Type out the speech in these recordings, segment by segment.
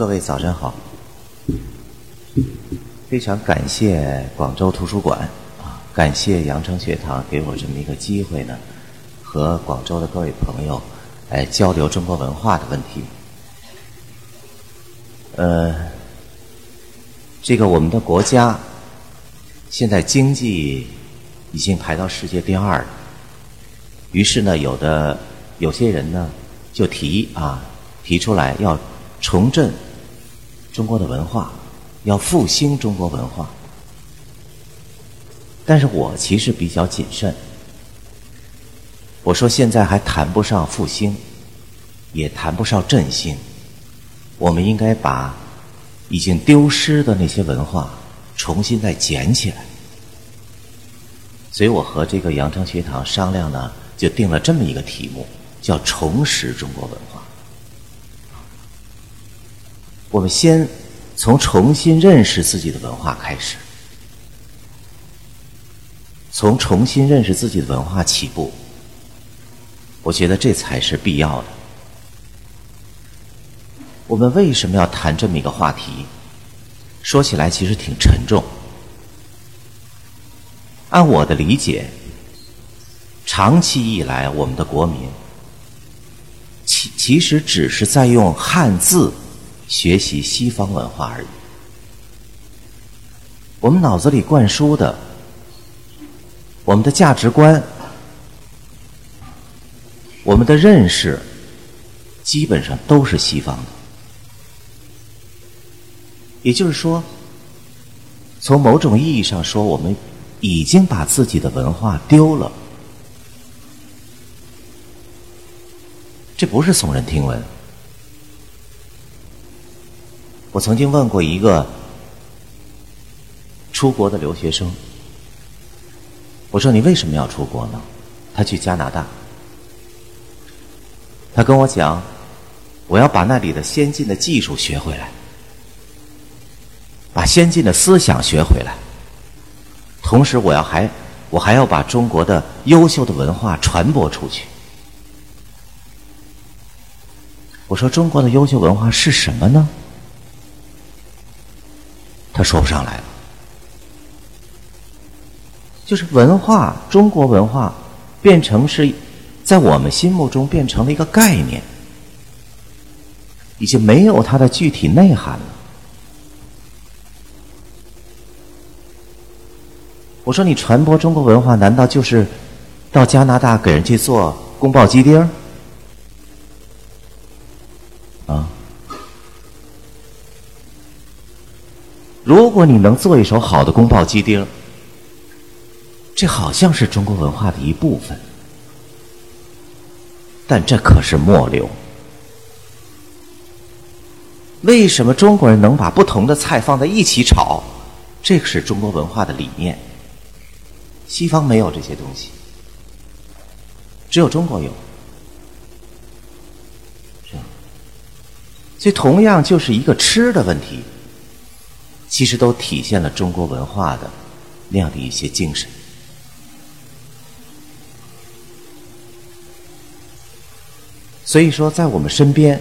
各位早晨好，非常感谢广州图书馆啊，感谢羊城学堂给我这么一个机会呢，和广州的各位朋友来交流中国文化的问题。呃，这个我们的国家现在经济已经排到世界第二了，于是呢，有的有些人呢就提啊提出来要重振中国的文化，要复兴中国文化。但是我其实比较谨慎，我说现在还谈不上复兴，也谈不上振兴。我们应该把已经丢失的那些文化重新再捡起来。所以我和这个阳城学堂商量呢，就定了这么一个题目，叫“重拾中国文化”。我们先从重新认识自己的文化开始，从重新认识自己的文化起步。我觉得这才是必要的。我们为什么要谈这么一个话题？说起来其实挺沉重。按我的理解，长期以来，我们的国民其其实只是在用汉字学习西方文化而已。我们脑子里灌输的，我们的价值观，我们的认识，基本上都是西方的。也就是说，从某种意义上说，我们已经把自己的文化丢了。这不是耸人听闻。我曾经问过一个出国的留学生，我说：“你为什么要出国呢？”他去加拿大，他跟我讲：“我要把那里的先进的技术学回来。”把先进的思想学回来，同时我要还我还要把中国的优秀的文化传播出去。我说中国的优秀文化是什么呢？他说不上来了。就是文化，中国文化变成是在我们心目中变成了一个概念，已经没有它的具体内涵了。我说：“你传播中国文化，难道就是到加拿大给人去做宫保鸡丁儿？啊？如果你能做一手好的宫保鸡丁，这好像是中国文化的一部分，但这可是末流。为什么中国人能把不同的菜放在一起炒？这个是中国文化的理念。”西方没有这些东西，只有中国有，是吧？所以同样就是一个吃的问题，其实都体现了中国文化的那样的一些精神。所以说，在我们身边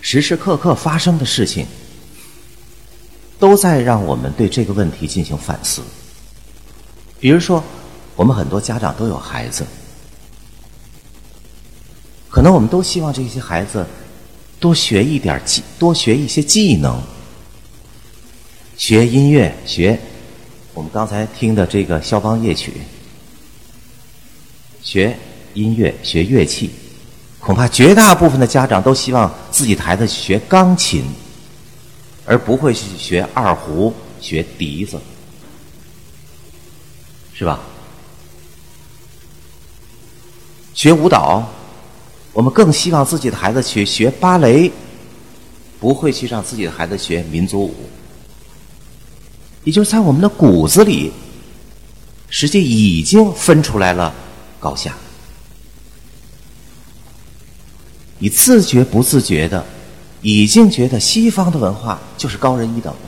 时时刻刻发生的事情，都在让我们对这个问题进行反思。比如说，我们很多家长都有孩子，可能我们都希望这些孩子多学一点技，多学一些技能，学音乐，学我们刚才听的这个肖邦夜曲，学音乐，学乐器。恐怕绝大部分的家长都希望自己的孩子学钢琴，而不会去学二胡、学笛子。是吧？学舞蹈，我们更希望自己的孩子去学芭蕾，不会去让自己的孩子学民族舞。也就是在我们的骨子里，实际已经分出来了高下。你自觉不自觉的，已经觉得西方的文化就是高人一等的。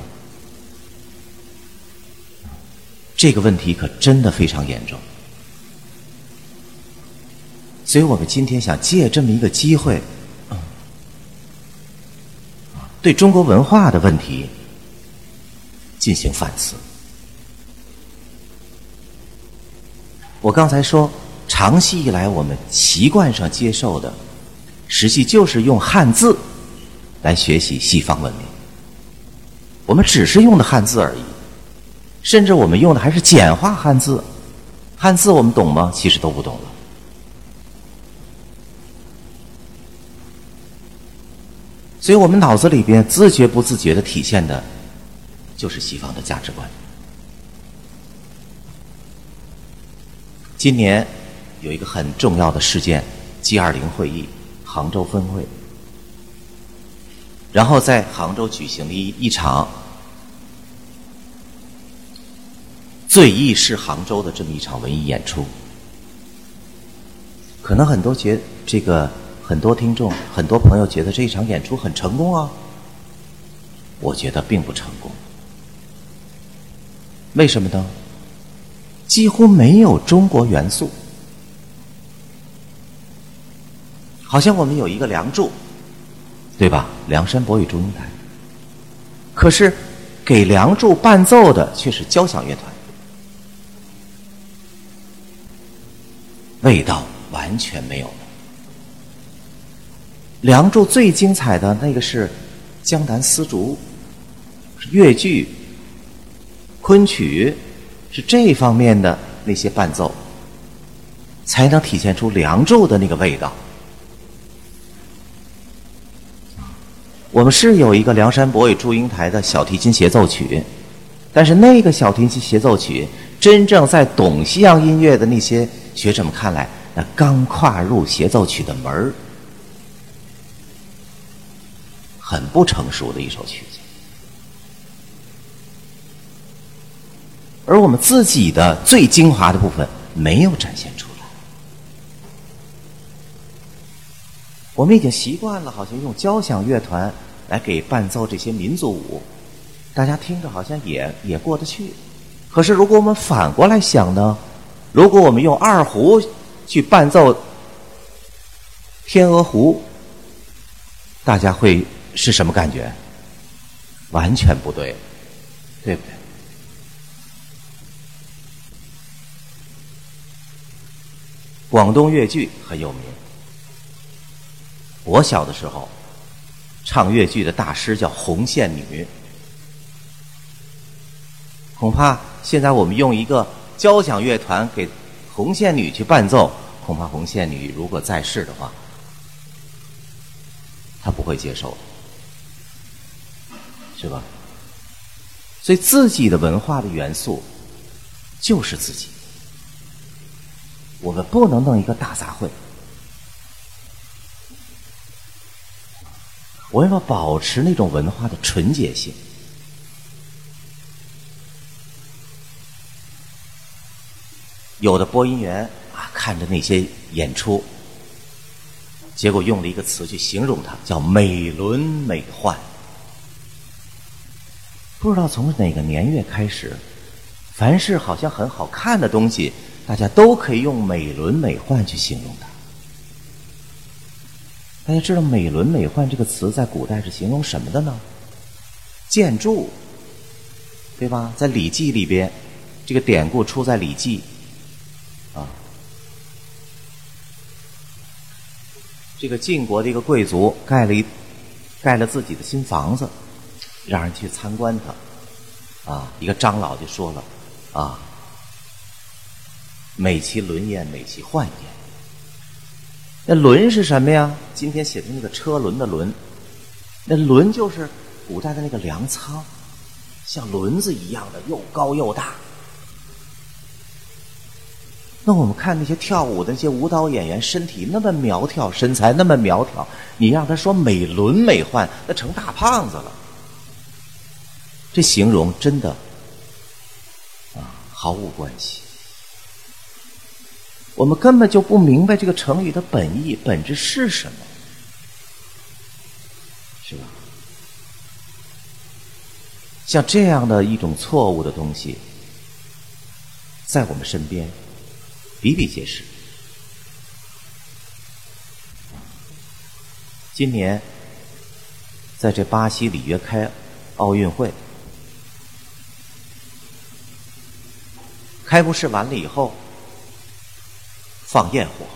这个问题可真的非常严重，所以我们今天想借这么一个机会，对中国文化的问题进行反思。我刚才说，长期以来我们习惯上接受的，实际就是用汉字来学习西方文明。我们只是用的汉字而已，甚至我们用的还是简化汉字。汉字我们懂吗？其实都不懂了。所以我们脑子里边自觉不自觉的体现的，就是西方的价值观。今年有一个很重要的事件，G 二零会议，杭州峰会，然后在杭州举行了一一场最忆是杭州的这么一场文艺演出。可能很多觉这个。很多听众、很多朋友觉得这一场演出很成功啊，我觉得并不成功。为什么呢？几乎没有中国元素，好像我们有一个《梁祝》，对吧？梁山伯与祝英台，可是给《梁祝》伴奏的却是交响乐团，味道完全没有。《梁祝》最精彩的那个是江南丝竹，是越剧、昆曲，是这方面的那些伴奏，才能体现出《梁祝》的那个味道。我们是有一个《梁山伯与祝英台》的小提琴协奏曲，但是那个小提琴协奏曲，真正在懂西洋音乐的那些学者们看来，那刚跨入协奏曲的门儿。很不成熟的一首曲子，而我们自己的最精华的部分没有展现出来。我们已经习惯了，好像用交响乐团来给伴奏这些民族舞，大家听着好像也也过得去。可是，如果我们反过来想呢？如果我们用二胡去伴奏《天鹅湖》，大家会。是什么感觉？完全不对，对不对？广东粤剧很有名。我小的时候，唱粤剧的大师叫红线女。恐怕现在我们用一个交响乐团给红线女去伴奏，恐怕红线女如果在世的话，她不会接受。是吧？所以自己的文化的元素就是自己，我们不能弄一个大杂烩。我要保持那种文化的纯洁性。有的播音员啊，看着那些演出，结果用了一个词去形容它，叫美轮美奂。不知道从哪个年月开始，凡是好像很好看的东西，大家都可以用“美轮美奂”去形容它。大家知道“美轮美奂”这个词在古代是形容什么的呢？建筑，对吧？在《礼记》里边，这个典故出在《礼记》啊。这个晋国的一个贵族盖了一盖了自己的新房子。让人去参观他，啊，一个长老就说了，啊，美其轮焉，美其幻焉。那轮是什么呀？今天写的那个车轮的轮，那轮就是古代的那个粮仓，像轮子一样的，又高又大。那我们看那些跳舞的那些舞蹈演员，身体那么苗条，身材那么苗条，你让他说美轮美奂，那成大胖子了。这形容真的啊毫无关系，我们根本就不明白这个成语的本意本质是什么，是吧？像这样的一种错误的东西，在我们身边比比皆是。今年在这巴西里约开奥运会，开幕式完了以后放焰火，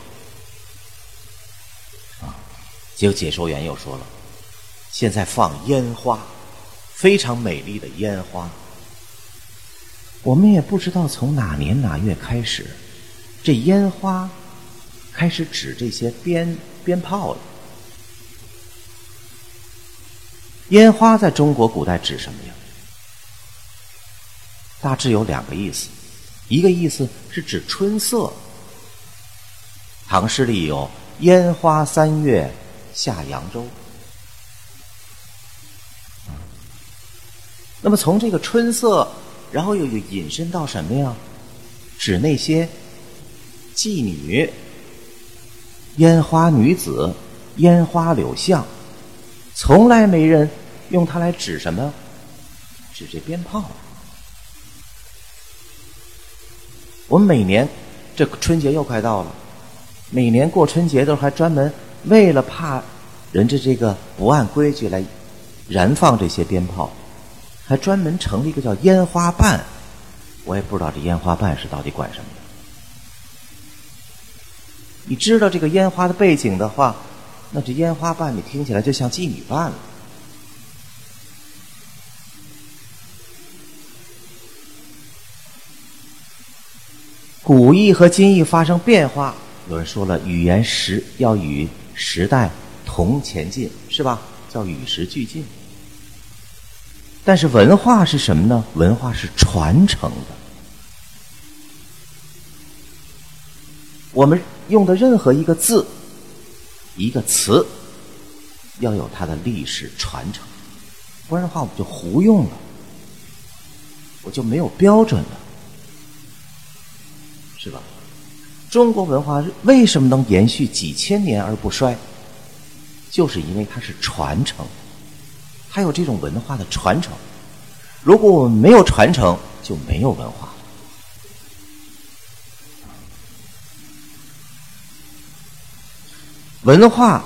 啊，结果解说员又说了，现在放烟花，非常美丽的烟花。我们也不知道从哪年哪月开始，这烟花开始指这些鞭鞭炮了。烟花在中国古代指什么呀？大致有两个意思，一个意思是指春色，唐诗里有“烟花三月下扬州”。那么从这个春色。然后又有引申到什么呀？指那些妓女、烟花女子、烟花柳巷，从来没人用它来指什么？指这鞭炮。我们每年这春节又快到了，每年过春节都还专门为了怕人家这个不按规矩来燃放这些鞭炮。还专门成立一个叫烟花办，我也不知道这烟花办是到底管什么的。你知道这个烟花的背景的话，那这烟花办你听起来就像妓女办了。古意和今意发生变化，有人说了，语言时要与时代同前进，是吧？叫与时俱进。但是文化是什么呢？文化是传承的。我们用的任何一个字、一个词，要有它的历史传承，不然的话，我们就胡用了，我就没有标准了，是吧？中国文化为什么能延续几千年而不衰？就是因为它是传承。它有这种文化的传承，如果我们没有传承，就没有文化。文化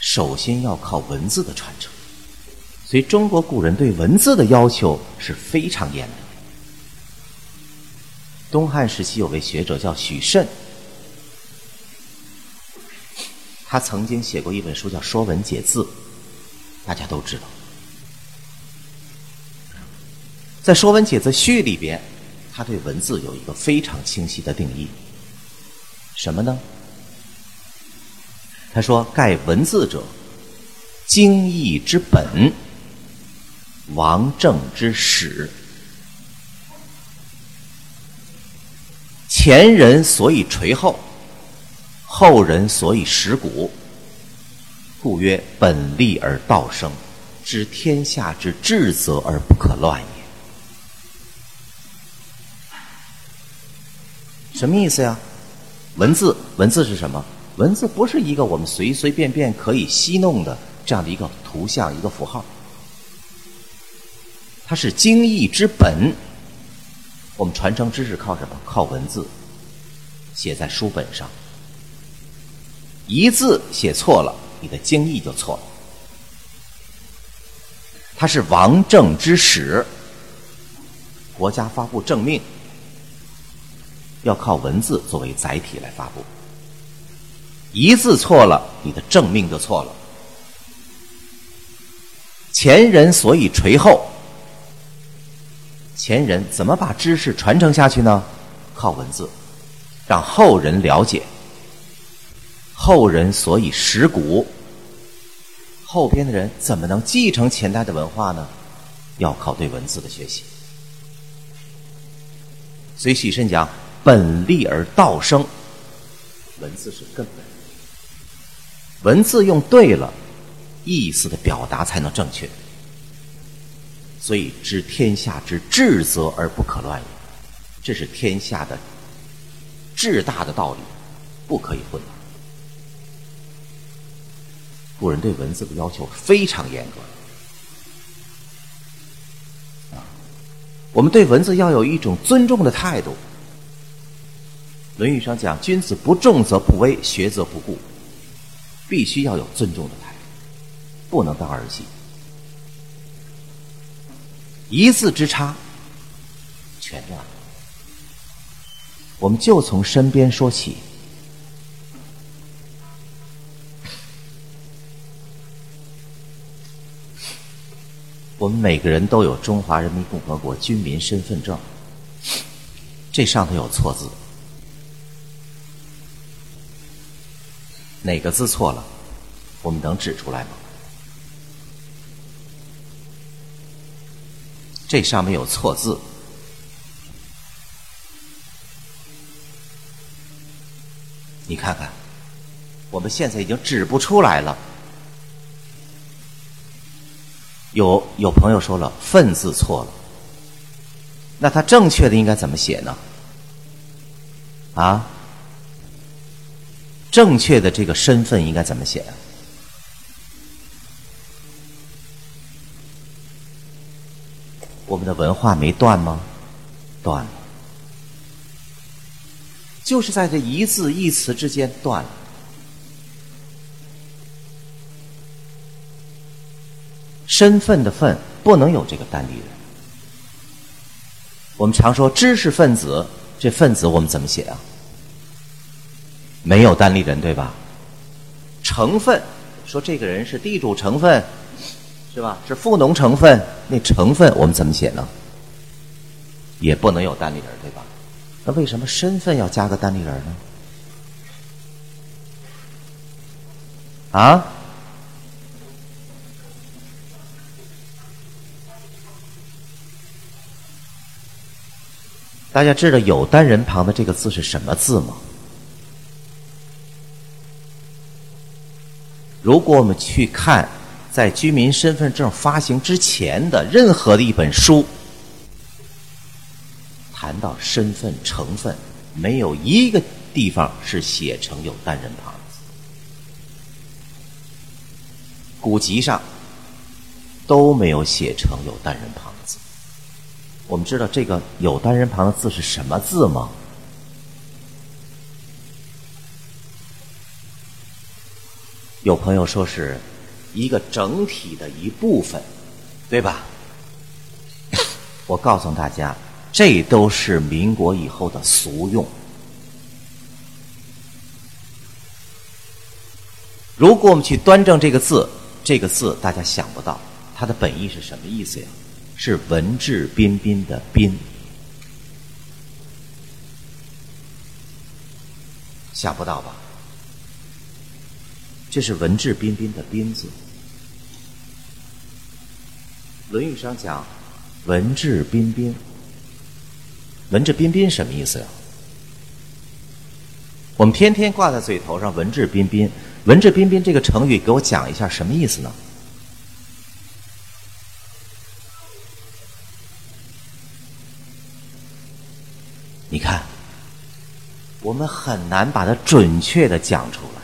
首先要靠文字的传承，所以中国古人对文字的要求是非常严的。东汉时期有位学者叫许慎，他曾经写过一本书叫《说文解字》。大家都知道，在《说文解字序》里边，他对文字有一个非常清晰的定义。什么呢？他说：“盖文字者，经义之本，王政之始。前人所以垂后，后人所以识古。”故曰：本立而道生，知天下之至则而不可乱也。什么意思呀？文字，文字是什么？文字不是一个我们随随便便可以戏弄的这样的一个图像、一个符号，它是经义之本。我们传承知识靠什么？靠文字，写在书本上，一字写错了。你的经义就错了。它是王政之始，国家发布政命要靠文字作为载体来发布。一字错了，你的政命就错了。前人所以垂后，前人怎么把知识传承下去呢？靠文字，让后人了解。后人所以识古，后边的人怎么能继承前代的文化呢？要靠对文字的学习。所以许慎讲：“本立而道生。”文字是根本，文字用对了，意思的表达才能正确。所以知天下之至则而不可乱也，这是天下的至大的道理，不可以混乱。古人对文字的要求非常严格，啊，我们对文字要有一种尊重的态度。《论语》上讲：“君子不重则不威，学则不固。”必须要有尊重的态度。不能当儿戏。一字之差，全乱。我们就从身边说起。我们每个人都有中华人民共和国军民身份证，这上头有错字，哪个字错了，我们能指出来吗？这上面有错字，你看看，我们现在已经指不出来了。有有朋友说了“份”字错了，那他正确的应该怎么写呢？啊？正确的这个身份应该怎么写？我们的文化没断吗？断了，就是在这一字一词之间断了。身份的“份”不能有这个单立人。我们常说知识分子，这“分子”我们怎么写啊？没有单立人，对吧？成分，说这个人是地主成分，是吧？是富农成分，那成分我们怎么写呢？也不能有单立人，对吧？那为什么身份要加个单立人呢？啊？大家知道有单人旁的这个字是什么字吗？如果我们去看在居民身份证发行之前的任何的一本书，谈到身份成分，没有一个地方是写成有单人旁的字，古籍上都没有写成有单人旁的字。我们知道这个有单人旁的字是什么字吗？有朋友说是一个整体的一部分，对吧？我告诉大家，这都是民国以后的俗用。如果我们去端正这个字，这个字大家想不到它的本意是什么意思呀？是文质彬彬的“彬”，想不到吧？这是文质彬彬的“彬”字，《论语》上讲“文质彬彬”，文质彬彬什么意思呀？我们天天挂在嘴头上“文质彬彬”，“文质彬彬”这个成语，给我讲一下什么意思呢？你看，我们很难把它准确的讲出来，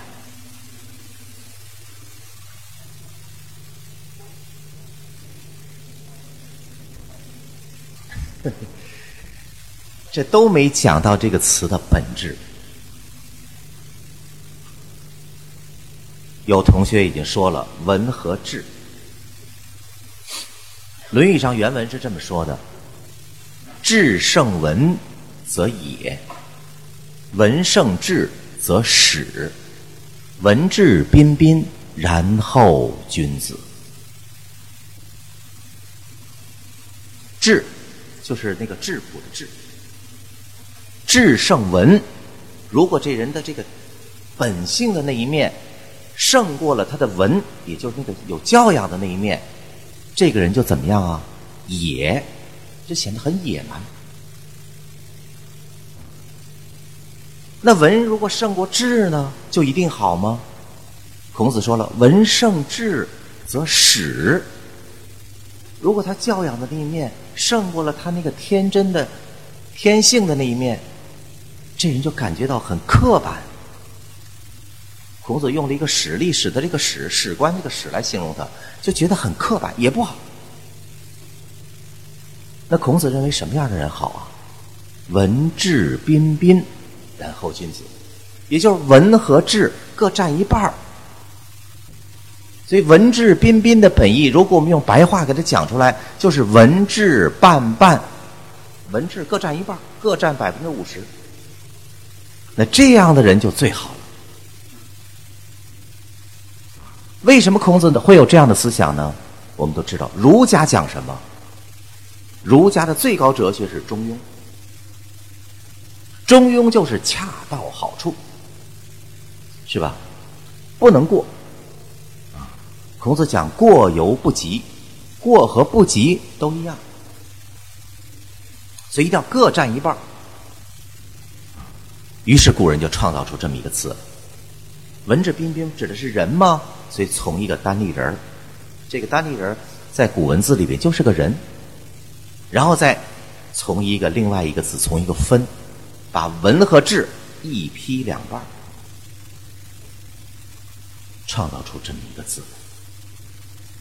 这都没讲到这个词的本质。有同学已经说了“文”和“质”，《论语》上原文是这么说的：“质胜文。”则也，文胜质则始，文质彬彬，然后君子。质就是那个质朴的质，质胜文。如果这人的这个本性的那一面胜过了他的文，也就是那个有教养的那一面，这个人就怎么样啊？野，就显得很野蛮。那文如果胜过智呢，就一定好吗？孔子说了：“文胜智则始。”如果他教养的那一面胜过了他那个天真的天性的那一面，这人就感觉到很刻板。孔子用了一个史历史的这个史史官这个史来形容他，就觉得很刻板，也不好。那孔子认为什么样的人好啊？文质彬彬。然后君子，也就是文和智各占一半。所以文质彬彬的本意，如果我们用白话给它讲出来，就是文质半半，文质各占一半，各占百分之五十。那这样的人就最好了。为什么孔子会有这样的思想呢？我们都知道，儒家讲什么？儒家的最高哲学是中庸。中庸就是恰到好处，是吧？不能过。孔子讲过犹不及，过和不及都一样，所以一定要各占一半。于是古人就创造出这么一个词：文质彬彬指的是人吗？所以从一个单立人这个单立人在古文字里边就是个人，然后再从一个另外一个字，从一个分。把文和质一劈两半，创造出这么一个字。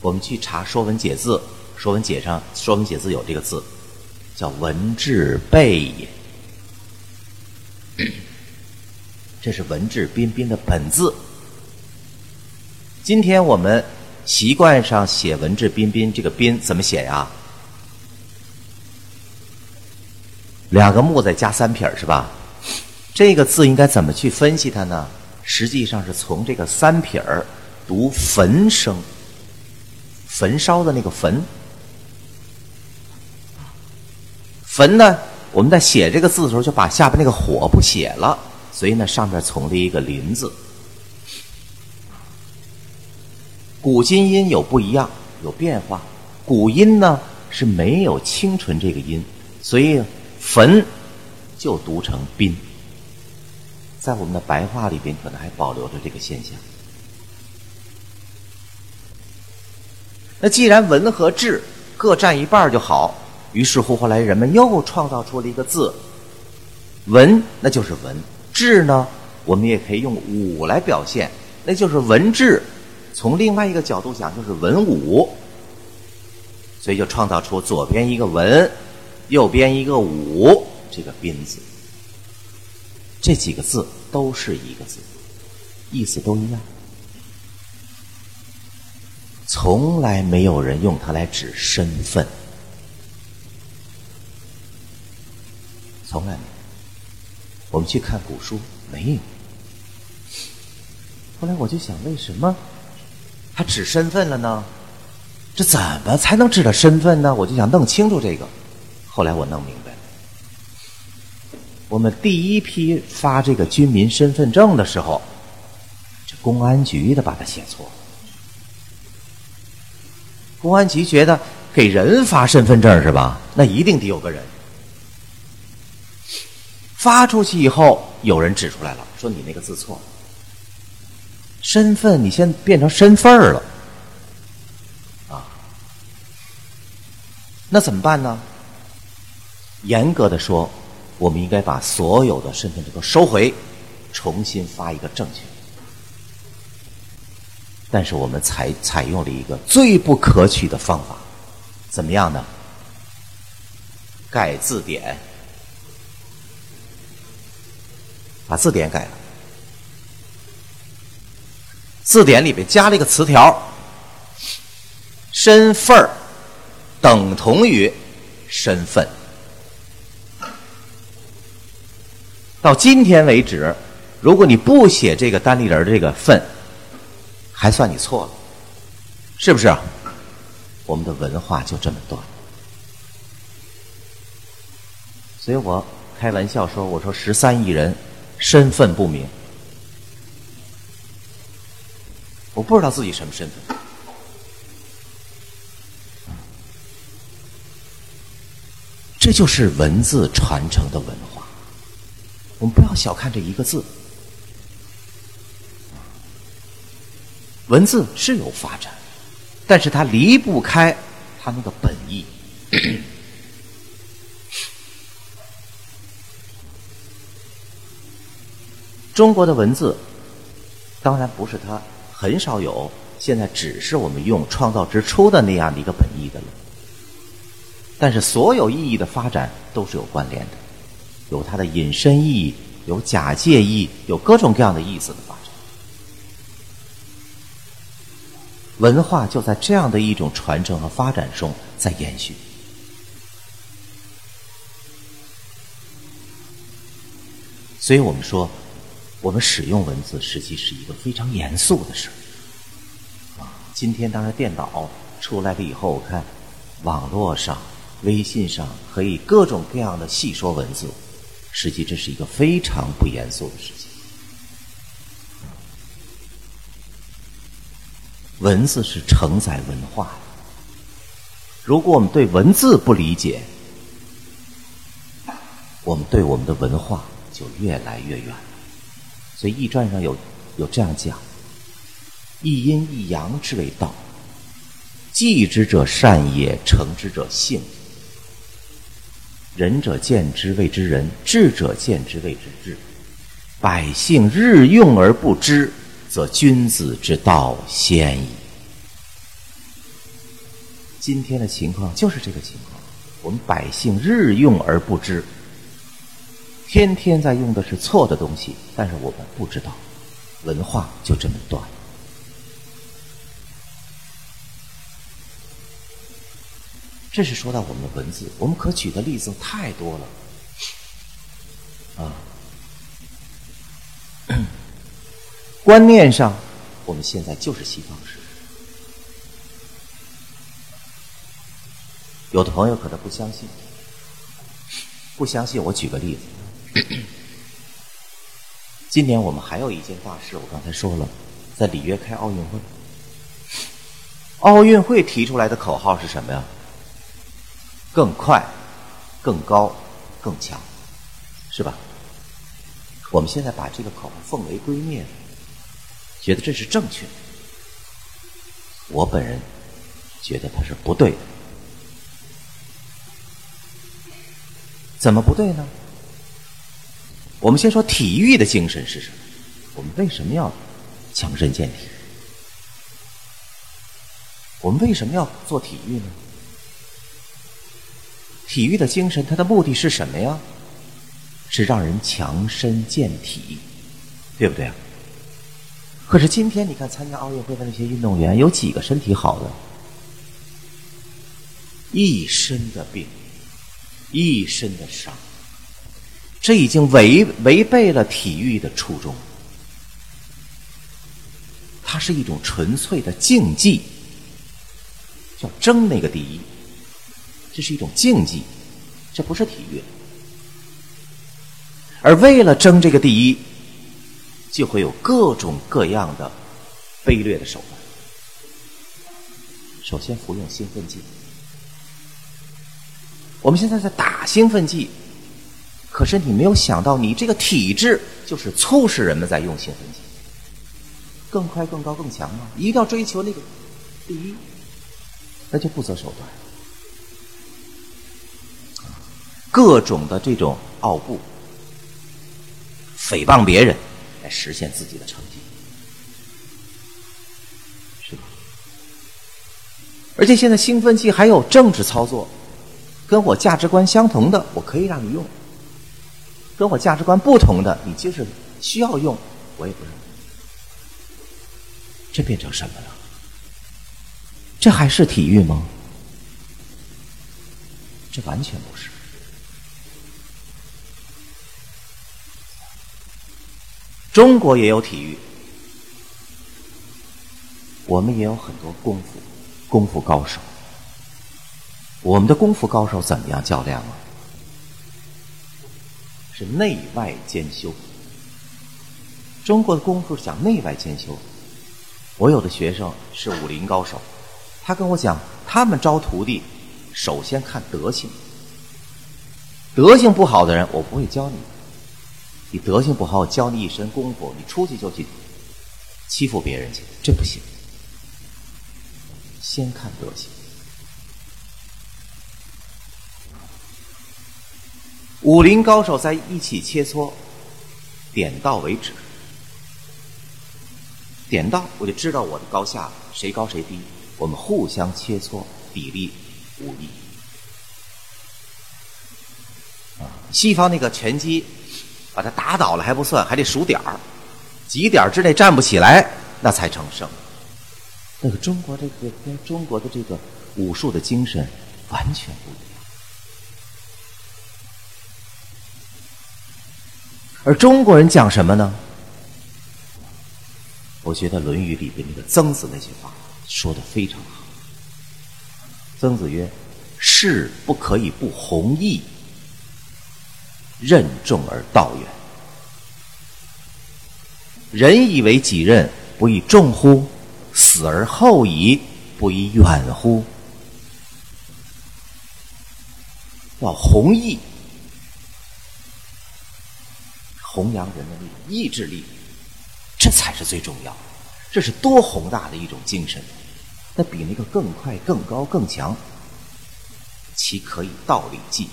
我们去查《说文解字》，《说文解》上，《说文解字》有这个字，叫“文质备也”。这是文质彬彬的本字。今天我们习惯上写“文质彬彬”，这个“彬”怎么写呀？两个木再加三撇是吧？这个字应该怎么去分析它呢？实际上是从这个三撇儿读焚声，焚烧的那个焚。焚呢，我们在写这个字的时候就把下边那个火不写了，所以呢上面从了一个林字。古今音有不一样，有变化。古音呢是没有清纯这个音，所以。坟就读成宾，在我们的白话里边，可能还保留着这个现象。那既然文和志各占一半就好，于是乎后来人们又创造出了一个字，文那就是文，质呢我们也可以用武来表现，那就是文质。从另外一个角度讲，就是文武，所以就创造出左边一个文。右边一个武，这个宾字，这几个字都是一个字，意思都一样，从来没有人用它来指身份，从来没有。我们去看古书，没有。后来我就想，为什么他指身份了呢？这怎么才能指的身份呢？我就想弄清楚这个。后来我弄明白了，我们第一批发这个军民身份证的时候，这公安局的把它写错了。公安局觉得给人发身份证是吧？那一定得有个人。发出去以后，有人指出来了，说你那个字错了，身份你先变成身份儿了，啊，那怎么办呢？严格的说，我们应该把所有的身份证都收回，重新发一个正确。但是我们采采用了一个最不可取的方法，怎么样呢？改字典，把字典改了，字典里边加了一个词条：身份儿等同于身份。到今天为止，如果你不写这个单立人这个“份”，还算你错了，是不是？我们的文化就这么断。所以我开玩笑说：“我说十三亿人身份不明，我不知道自己什么身份。”这就是文字传承的文化。我们不要小看这一个字，文字是有发展，但是它离不开它那个本意。中国的文字，当然不是它很少有，现在只是我们用创造之初的那样的一个本意的了。但是所有意义的发展都是有关联的。有它的引申意义，有假借义，有各种各样的意思的发展。文化就在这样的一种传承和发展中在延续。所以我们说，我们使用文字实际是一个非常严肃的事儿啊，今天当然电脑出来了以后，我看网络上、微信上可以各种各样的细说文字，实际这是一个非常不严肃的事情。文字是承载文化的，如果我们对文字不理解，我们对我们的文化。就越来越远，所以《易传》上有有这样讲：“一阴一阳之为道，继之者善也，成之者性。仁者见之谓之仁，智者见之谓之智。百姓日用而不知，则君子之道先矣。”今天的情况就是这个情况，我们百姓日用而不知。天天在用的是错的东西，但是我们不知道，文化就这么断。这是说到我们的文字，我们可举的例子太多了，啊，观念上我们现在就是西方式。有的朋友可能不相信，不相信我举个例子。今年我们还有一件大事，我刚才说了，在里约开奥运会。奥运会提出来的口号是什么呀？更快、更高、更强，是吧？我们现在把这个口号奉为圭臬，觉得这是正确的。我本人觉得它是不对的。怎么不对呢？我们先说体育的精神是什么？我们为什么要强身健体？我们为什么要做体育呢？体育的精神，它的目的是什么呀？是让人强身健体，对不对啊？可是今天你看参加奥运会的那些运动员，有几个身体好的？一身的病，一身的伤。这已经违违背了体育的初衷，它是一种纯粹的竞技，叫争那个第一，这是一种竞技，这不是体育。而为了争这个第一，就会有各种各样的卑劣的手段。首先服用兴奋剂，我们现在在打兴奋剂。可是你没有想到，你这个体制就是促使人们在用兴奋剂，更快、更高、更强吗？一定要追求那个第一，那就不择手段，各种的这种傲步、诽谤别人，来实现自己的成绩，是吧？而且现在兴奋剂还有政治操作，跟我价值观相同的，我可以让你用。跟我价值观不同的，你就是需要用，我也不认。这变成什么了？这还是体育吗？这完全不是。中国也有体育，我们也有很多功夫，功夫高手。我们的功夫高手怎么样较量啊？是内外兼修。中国的功夫讲内外兼修。我有的学生是武林高手，他跟我讲，他们招徒弟，首先看德行。德行不好的人，我不会教你。你德行不好，我教你一身功夫，你出去就去欺负别人去，这不行。先看德行。武林高手在一起切磋，点到为止。点到我就知道我的高下了，谁高谁低。我们互相切磋，砥砺武艺。啊，西方那个拳击，把他打倒了还不算，还得数点儿，几点之内站不起来，那才成胜。那个中国这个跟中国的这个武术的精神完全不一样。而中国人讲什么呢？我觉得《论语》里边那个曾子那句话说的非常好。曾子曰：“士不可以不弘毅，任重而道远。人以为己任，不亦重乎？死而后已，不亦远乎？”要弘毅，弘扬人的那种意志力，这才是最重要。这是多宏大的一种精神！那比那个更快、更高、更强，其可以道理记？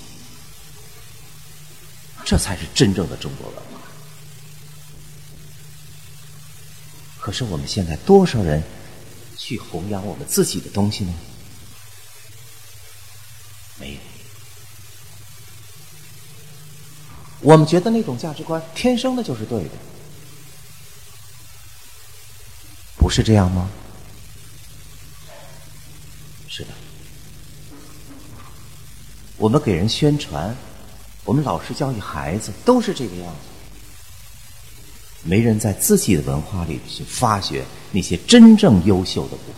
这才是真正的中国文化。可是我们现在多少人去弘扬我们自己的东西呢？没有。我们觉得那种价值观天生的就是对的，不是这样吗？是的，我们给人宣传，我们老师教育孩子都是这个样子，没人在自己的文化里去发掘那些真正优秀的部分，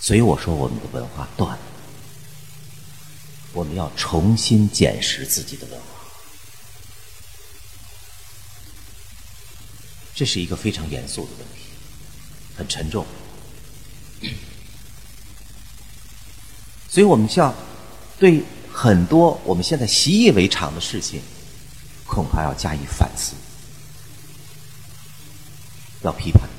所以我说我们的文化断了，我们要重新捡拾自己的文化，这是一个非常严肃的问题。很沉重，所以我们需要对很多我们现在习以为常的事情，恐怕要加以反思，要批判。